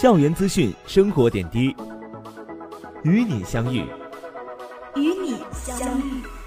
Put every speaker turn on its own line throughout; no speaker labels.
校园资讯，生活点滴，与你相遇，
与你相遇。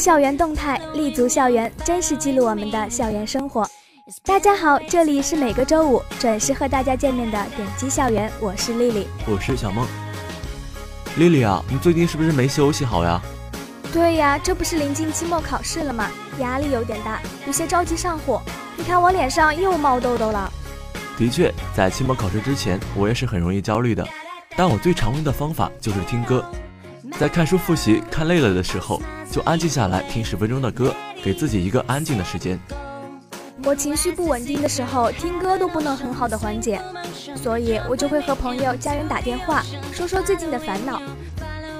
校园动态，立足校园，真实记录我们的校园生活。大家好，这里是每个周五准时和大家见面的点击校园，我是丽丽，
我是小梦。丽丽啊，你最近是不是没休息好呀？
对呀，这不是临近期末考试了吗？压力有点大，有些着急上火。你看我脸上又冒痘痘了。
的确，在期末考试之前，我也是很容易焦虑的。但我最常用的方法就是听歌，在看书复习看累了的时候。就安静下来听十分钟的歌，给自己一个安静的时间。
我情绪不稳定的时候，听歌都不能很好的缓解，所以我就会和朋友、家人打电话，说说最近的烦恼。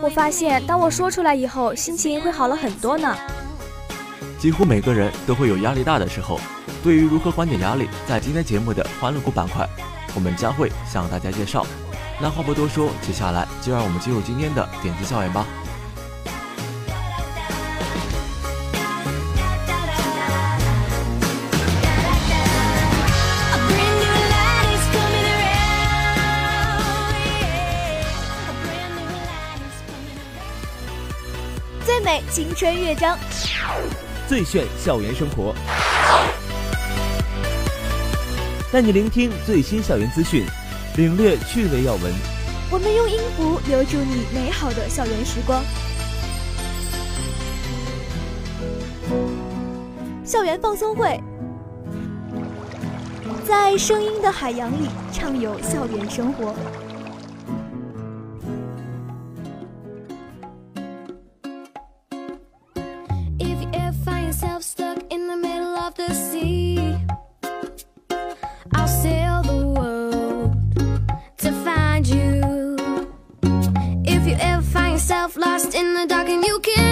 我发现，当我说出来以后，心情会好了很多呢。
几乎每个人都会有压力大的时候，对于如何缓解压力，在今天节目的欢乐谷板块，我们将会向大家介绍。那话不多说，接下来就让我们进入今天的点击校园吧。
青春乐章，
最炫校园生活，带你聆听最新校园资讯，领略趣味要闻。
我们用音符留住你美好的校园时光。校园放松会，在声音的海洋里畅游校园生活。
音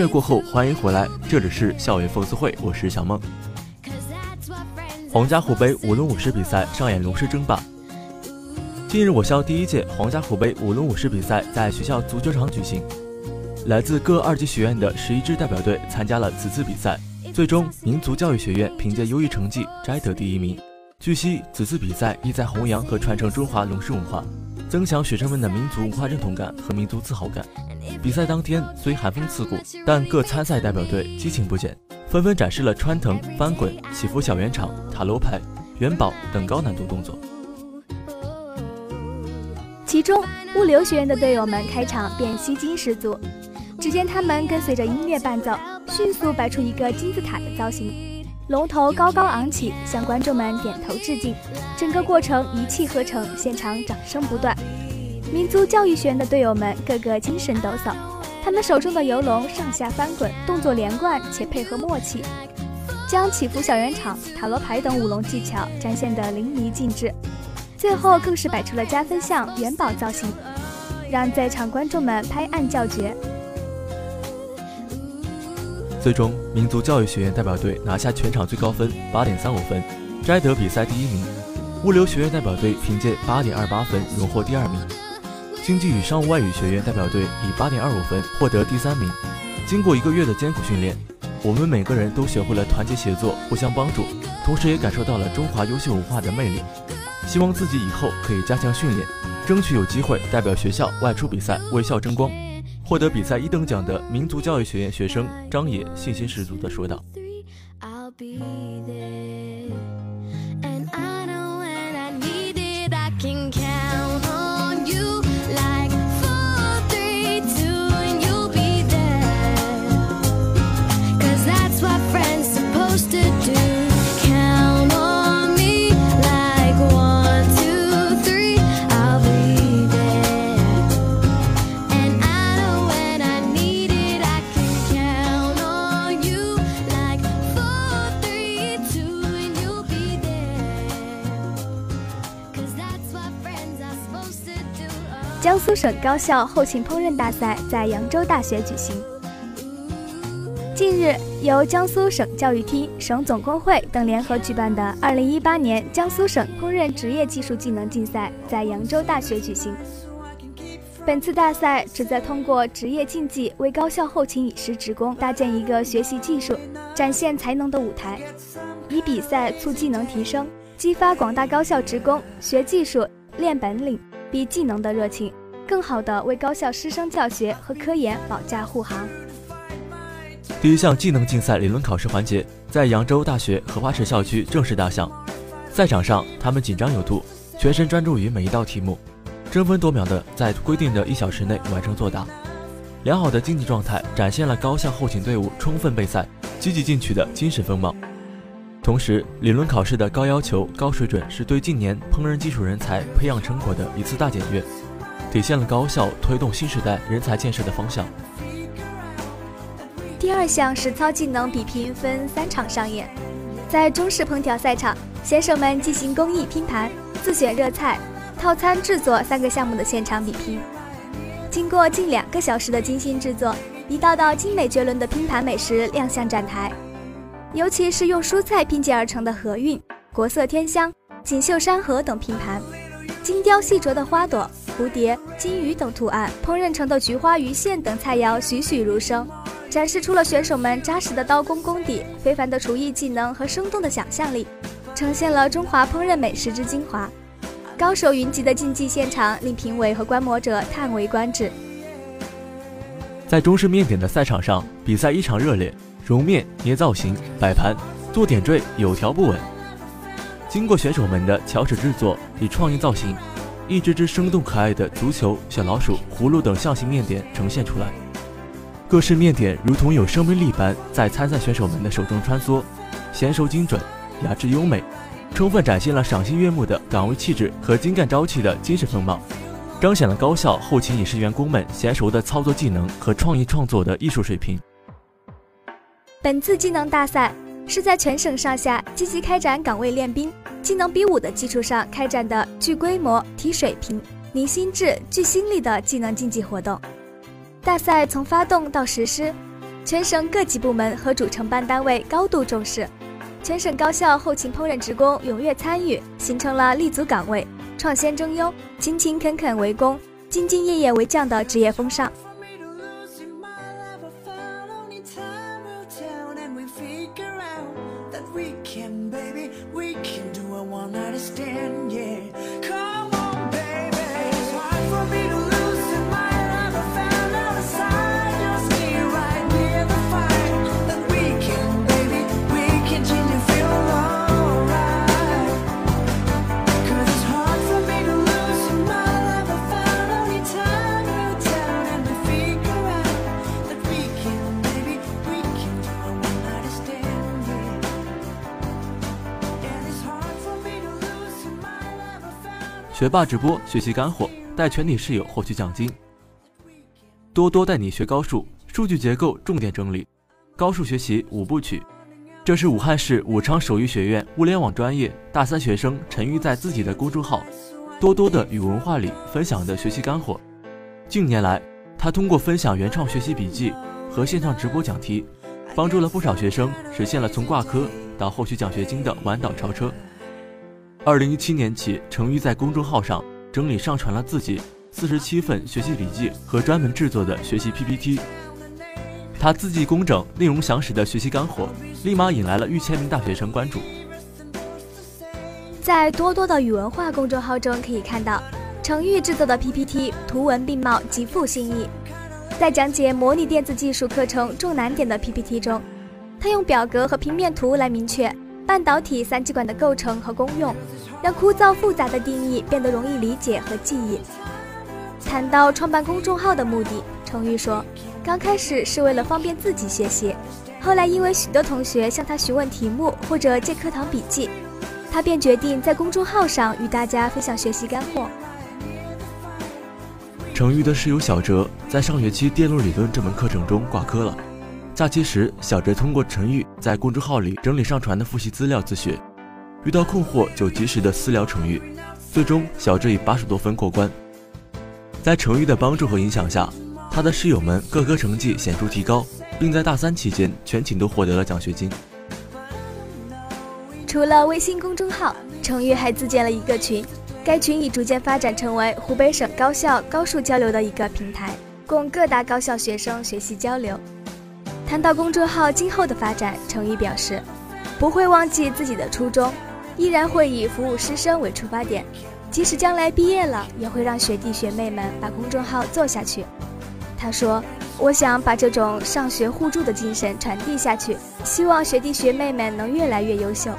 乐过后，欢迎回来，这里是校园粉丝会，我是小梦。皇家虎杯舞龙舞狮比赛上演龙狮争霸。近日，我校第一届皇家虎杯舞龙舞狮比赛在学校足球场举行，来自各二级学院的十一支代表队参加了此次比赛，最终民族教育学院凭借优异成绩摘得第一名。据悉，此次比赛意在弘扬和传承中华龙狮文化。增强学生们的民族文化认同感和民族自豪感。比赛当天虽寒风刺骨，但各参赛代表队激情不减，纷纷展示了穿腾、翻滚、起伏小圆场、塔罗牌、元宝等高难度动作。
其中，物流学院的队友们开场便吸睛十足。只见他们跟随着音乐伴奏，迅速摆出一个金字塔的造型。龙头高高昂起，向观众们点头致敬。整个过程一气呵成，现场掌声不断。民族教育学院的队友们个个精神抖擞，他们手中的游龙上下翻滚，动作连贯且配合默契，将起伏小圆场、塔罗牌等舞龙技巧展现得淋漓尽致。最后更是摆出了加分项元宝造型，让在场观众们拍案叫绝。
最终，民族教育学院代表队拿下全场最高分八点三五分，摘得比赛第一名；物流学院代表队凭借八点二八分荣获第二名。经济与商务外语学院代表队以八点二五分获得第三名。经过一个月的艰苦训练，我们每个人都学会了团结协作、互相帮助，同时也感受到了中华优秀文化的魅力。希望自己以后可以加强训练，争取有机会代表学校外出比赛，为校争光。获得比赛一等奖的民族教育学院学生张野信心十足地说道。
省高校后勤烹饪大赛在扬州大学举行。近日，由江苏省教育厅、省总工会等联合举办的2018年江苏省烹饪职业技术技能竞赛在扬州大学举行。本次大赛旨在通过职业竞技，为高校后勤饮食职工搭建一个学习技术、展现才能的舞台，以比赛促技能提升，激发广大高校职工学技术、练本领。比技能的热情，更好地为高校师生教学和科研保驾护航。
第一项技能竞赛理论考试环节在扬州大学荷花池校区正式打响。赛场上，他们紧张有度，全神专注于每一道题目，争分夺秒地在规定的一小时内完成作答。良好的竞技状态展现了高校后勤队伍充分备赛、积极进取的精神风貌。同时，理论考试的高要求、高水准是对近年烹饪技术人才培养成果的一次大检阅，体现了高校推动新时代人才建设的方向。
第二项实操技能比拼分三场上演，在中式烹调赛场，选手们进行工艺拼盘、自选热菜、套餐制作三个项目的现场比拼。经过近两个小时的精心制作，一道道精美绝伦的拼盘美食亮相展台。尤其是用蔬菜拼接而成的和韵、国色天香、锦绣山河等拼盘，精雕细琢的花朵、蝴蝶、金鱼等图案，烹饪成的菊花鱼线等菜肴栩栩如生，展示出了选手们扎实的刀工功底、非凡的厨艺技能和生动的想象力，呈现了中华烹饪美食之精华。高手云集的竞技现场令评委和观摩者叹为观止。
在中式面点的赛场上，比赛异常热烈。揉面、捏造型、摆盘、做点缀，有条不紊。经过选手们的巧手制作，以创意造型，一只只生动可爱的足球、小老鼠、葫芦等象形面点呈现出来。各式面点如同有生命力般在参赛选手们的手中穿梭，娴熟精准，雅致优美，充分展现了赏心悦目的岗位气质和精干朝气的精神风貌，彰显了高校后勤饮食员工们娴熟的操作技能和创意创作的艺术水平。
本次技能大赛是在全省上下积极开展岗位练兵、技能比武的基础上开展的具规模、提水平、凝心智、聚心力的技能竞技活动。大赛从发动到实施，全省各级部门和主承办单位高度重视，全省高校后勤烹饪职工踊跃参与，形成了立足岗位、创先争优、勤勤恳恳为公、兢兢业业为将的职业风尚。
学霸直播学习干货，带全体室友获取奖金。多多带你学高数，数据结构重点整理，高数学习五部曲。这是武汉市武昌手艺学院物联网专业大三学生陈玉在自己的公众号“多多的语文化”里分享的学习干货。近年来，他通过分享原创学习笔记和线上直播讲题，帮助了不少学生实现了从挂科到获取奖学金的弯道超车。二零一七年起，程昱在公众号上整理上传了自己四十七份学习笔记和专门制作的学习 PPT。他字迹工整、内容详实的学习干货，立马引来了逾千名大学生关注。
在多多的语文化公众号中可以看到，程昱制作的 PPT 图文并茂，极富新意。在讲解模拟电子技术课程重难点的 PPT 中，他用表格和平面图来明确半导体三极管的构成和功用，让枯燥复杂的定义变得容易理解和记忆。谈到创办公众号的目的，程昱说。刚开始是为了方便自己学习，后来因为许多同学向他询问题目或者借课堂笔记，他便决定在公众号上与大家分享学习干货。
程昱的室友小哲在上学期电路理论这门课程中挂科了，假期时小哲通过程昱在公众号里整理上传的复习资料自学，遇到困惑就及时的私聊程昱，最终小哲以八十多分过关。在程昱的帮助和影响下。他的室友们各科成绩显著提高，并在大三期间全寝都获得了奖学金。
除了微信公众号，程昱还自建了一个群，该群已逐渐发展成为湖北省高校高数交流的一个平台，供各大高校学生学习交流。谈到公众号今后的发展，程宇表示，不会忘记自己的初衷，依然会以服务师生为出发点，即使将来毕业了，也会让学弟学妹们把公众号做下去。他说：“我想把这种上学互助的精神传递下去，希望学弟学妹们能越来越优秀。”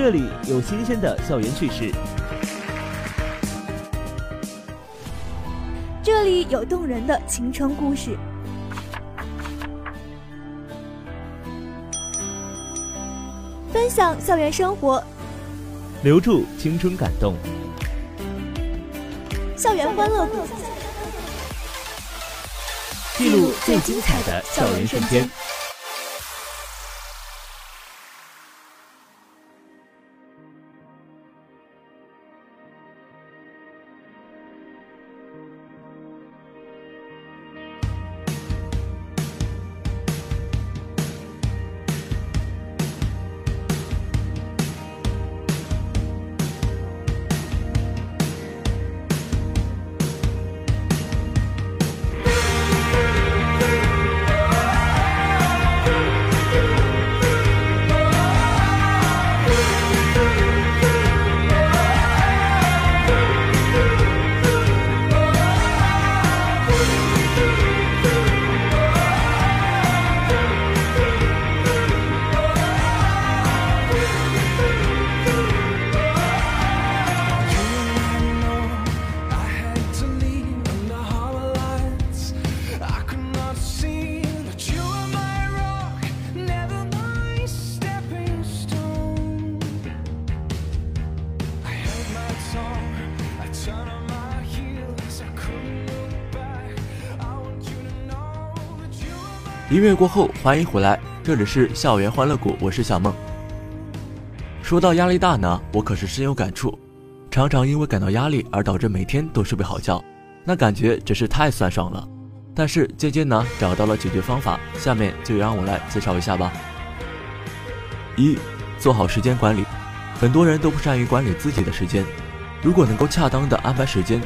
这里有新鲜的校园趣事，
这里有动人的青春故事，分享校园生活，
留住青春感动，
校园欢乐谷，
记录最精彩的校园瞬间。
音乐过后，欢迎回来，这里是校园欢乐谷，我是小梦。说到压力大呢，我可是深有感触，常常因为感到压力而导致每天都睡不好觉，那感觉真是太酸爽了。但是渐渐呢，找到了解决方法，下面就让我来介绍一下吧。一，做好时间管理，很多人都不善于管理自己的时间，如果能够恰当的安排时间，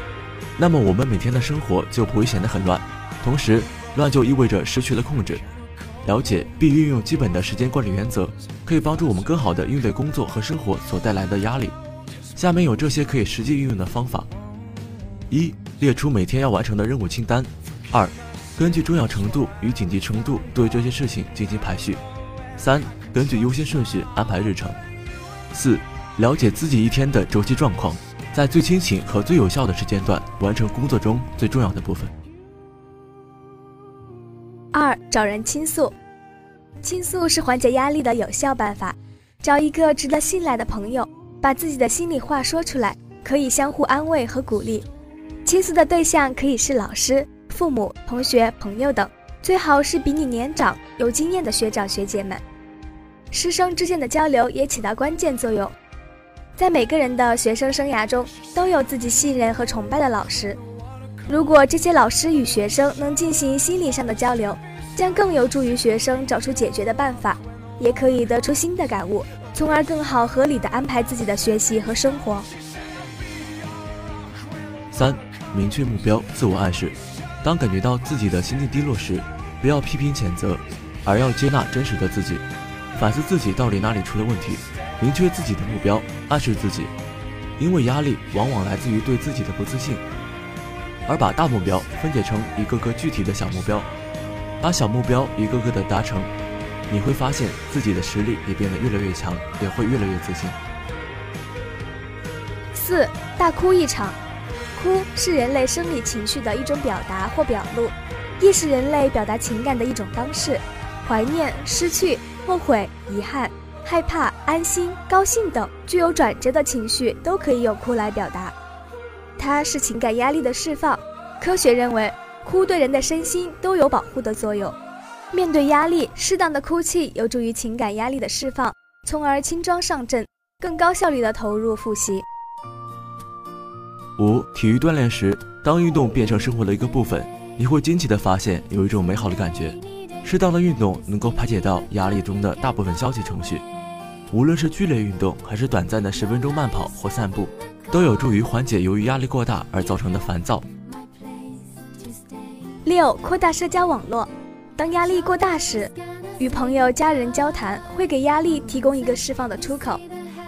那么我们每天的生活就不会显得很乱，同时。乱就意味着失去了控制。了解并运用基本的时间管理原则，可以帮助我们更好地应对工作和生活所带来的压力。下面有这些可以实际运用的方法：一、列出每天要完成的任务清单；二、根据重要程度与紧急程度对这些事情进行排序；三、根据优先顺序安排日程；四、了解自己一天的周期状况，在最清醒和最有效的时间段完成工作中最重要的部分。
二找人倾诉，倾诉是缓解压力的有效办法。找一个值得信赖的朋友，把自己的心里话说出来，可以相互安慰和鼓励。倾诉的对象可以是老师、父母、同学、朋友等，最好是比你年长、有经验的学长学姐们。师生之间的交流也起到关键作用。在每个人的学生生涯中，都有自己信任和崇拜的老师。如果这些老师与学生能进行心理上的交流，将更有助于学生找出解决的办法，也可以得出新的感悟，从而更好合理的安排自己的学习和生活。
三、明确目标，自我暗示。当感觉到自己的心境低落时，不要批评谴责，而要接纳真实的自己，反思自己到底哪里出了问题，明确自己的目标，暗示自己。因为压力往往来自于对自己的不自信，而把大目标分解成一个个具体的小目标。把小目标一个个的达成，你会发现自己的实力也变得越来越强，也会越来越自信。
四大哭一场，哭是人类生理情绪的一种表达或表露，亦是人类表达情感的一种方式。怀念、失去、后悔、遗憾、害怕、安心、高兴等具有转折的情绪都可以用哭来表达。它是情感压力的释放。科学认为。哭对人的身心都有保护的作用。面对压力，适当的哭泣有助于情感压力的释放，从而轻装上阵，更高效率的投入复习。
五、体育锻炼时，当运动变成生活的一个部分，你会惊奇的发现有一种美好的感觉。适当的运动能够排解到压力中的大部分消极情绪。无论是剧烈运动，还是短暂的十分钟慢跑或散步，都有助于缓解由于压力过大而造成的烦躁。
六、扩大社交网络。当压力过大时，与朋友、家人交谈会给压力提供一个释放的出口。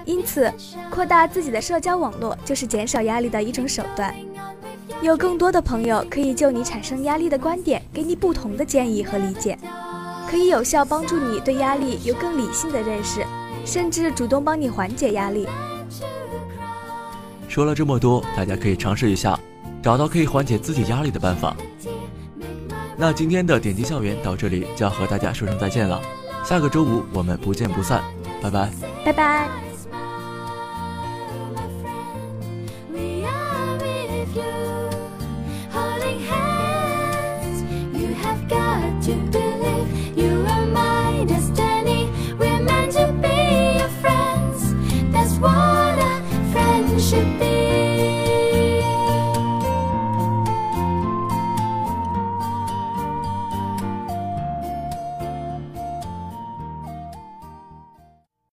因此，扩大自己的社交网络就是减少压力的一种手段。有更多的朋友可以就你产生压力的观点给你不同的建议和理解，可以有效帮助你对压力有更理性的认识，甚至主动帮你缓解压力。
说了这么多，大家可以尝试一下，找到可以缓解自己压力的办法。那今天的点击校园到这里就要和大家说声再见了，下个周五我们不见不散，拜拜，
拜拜。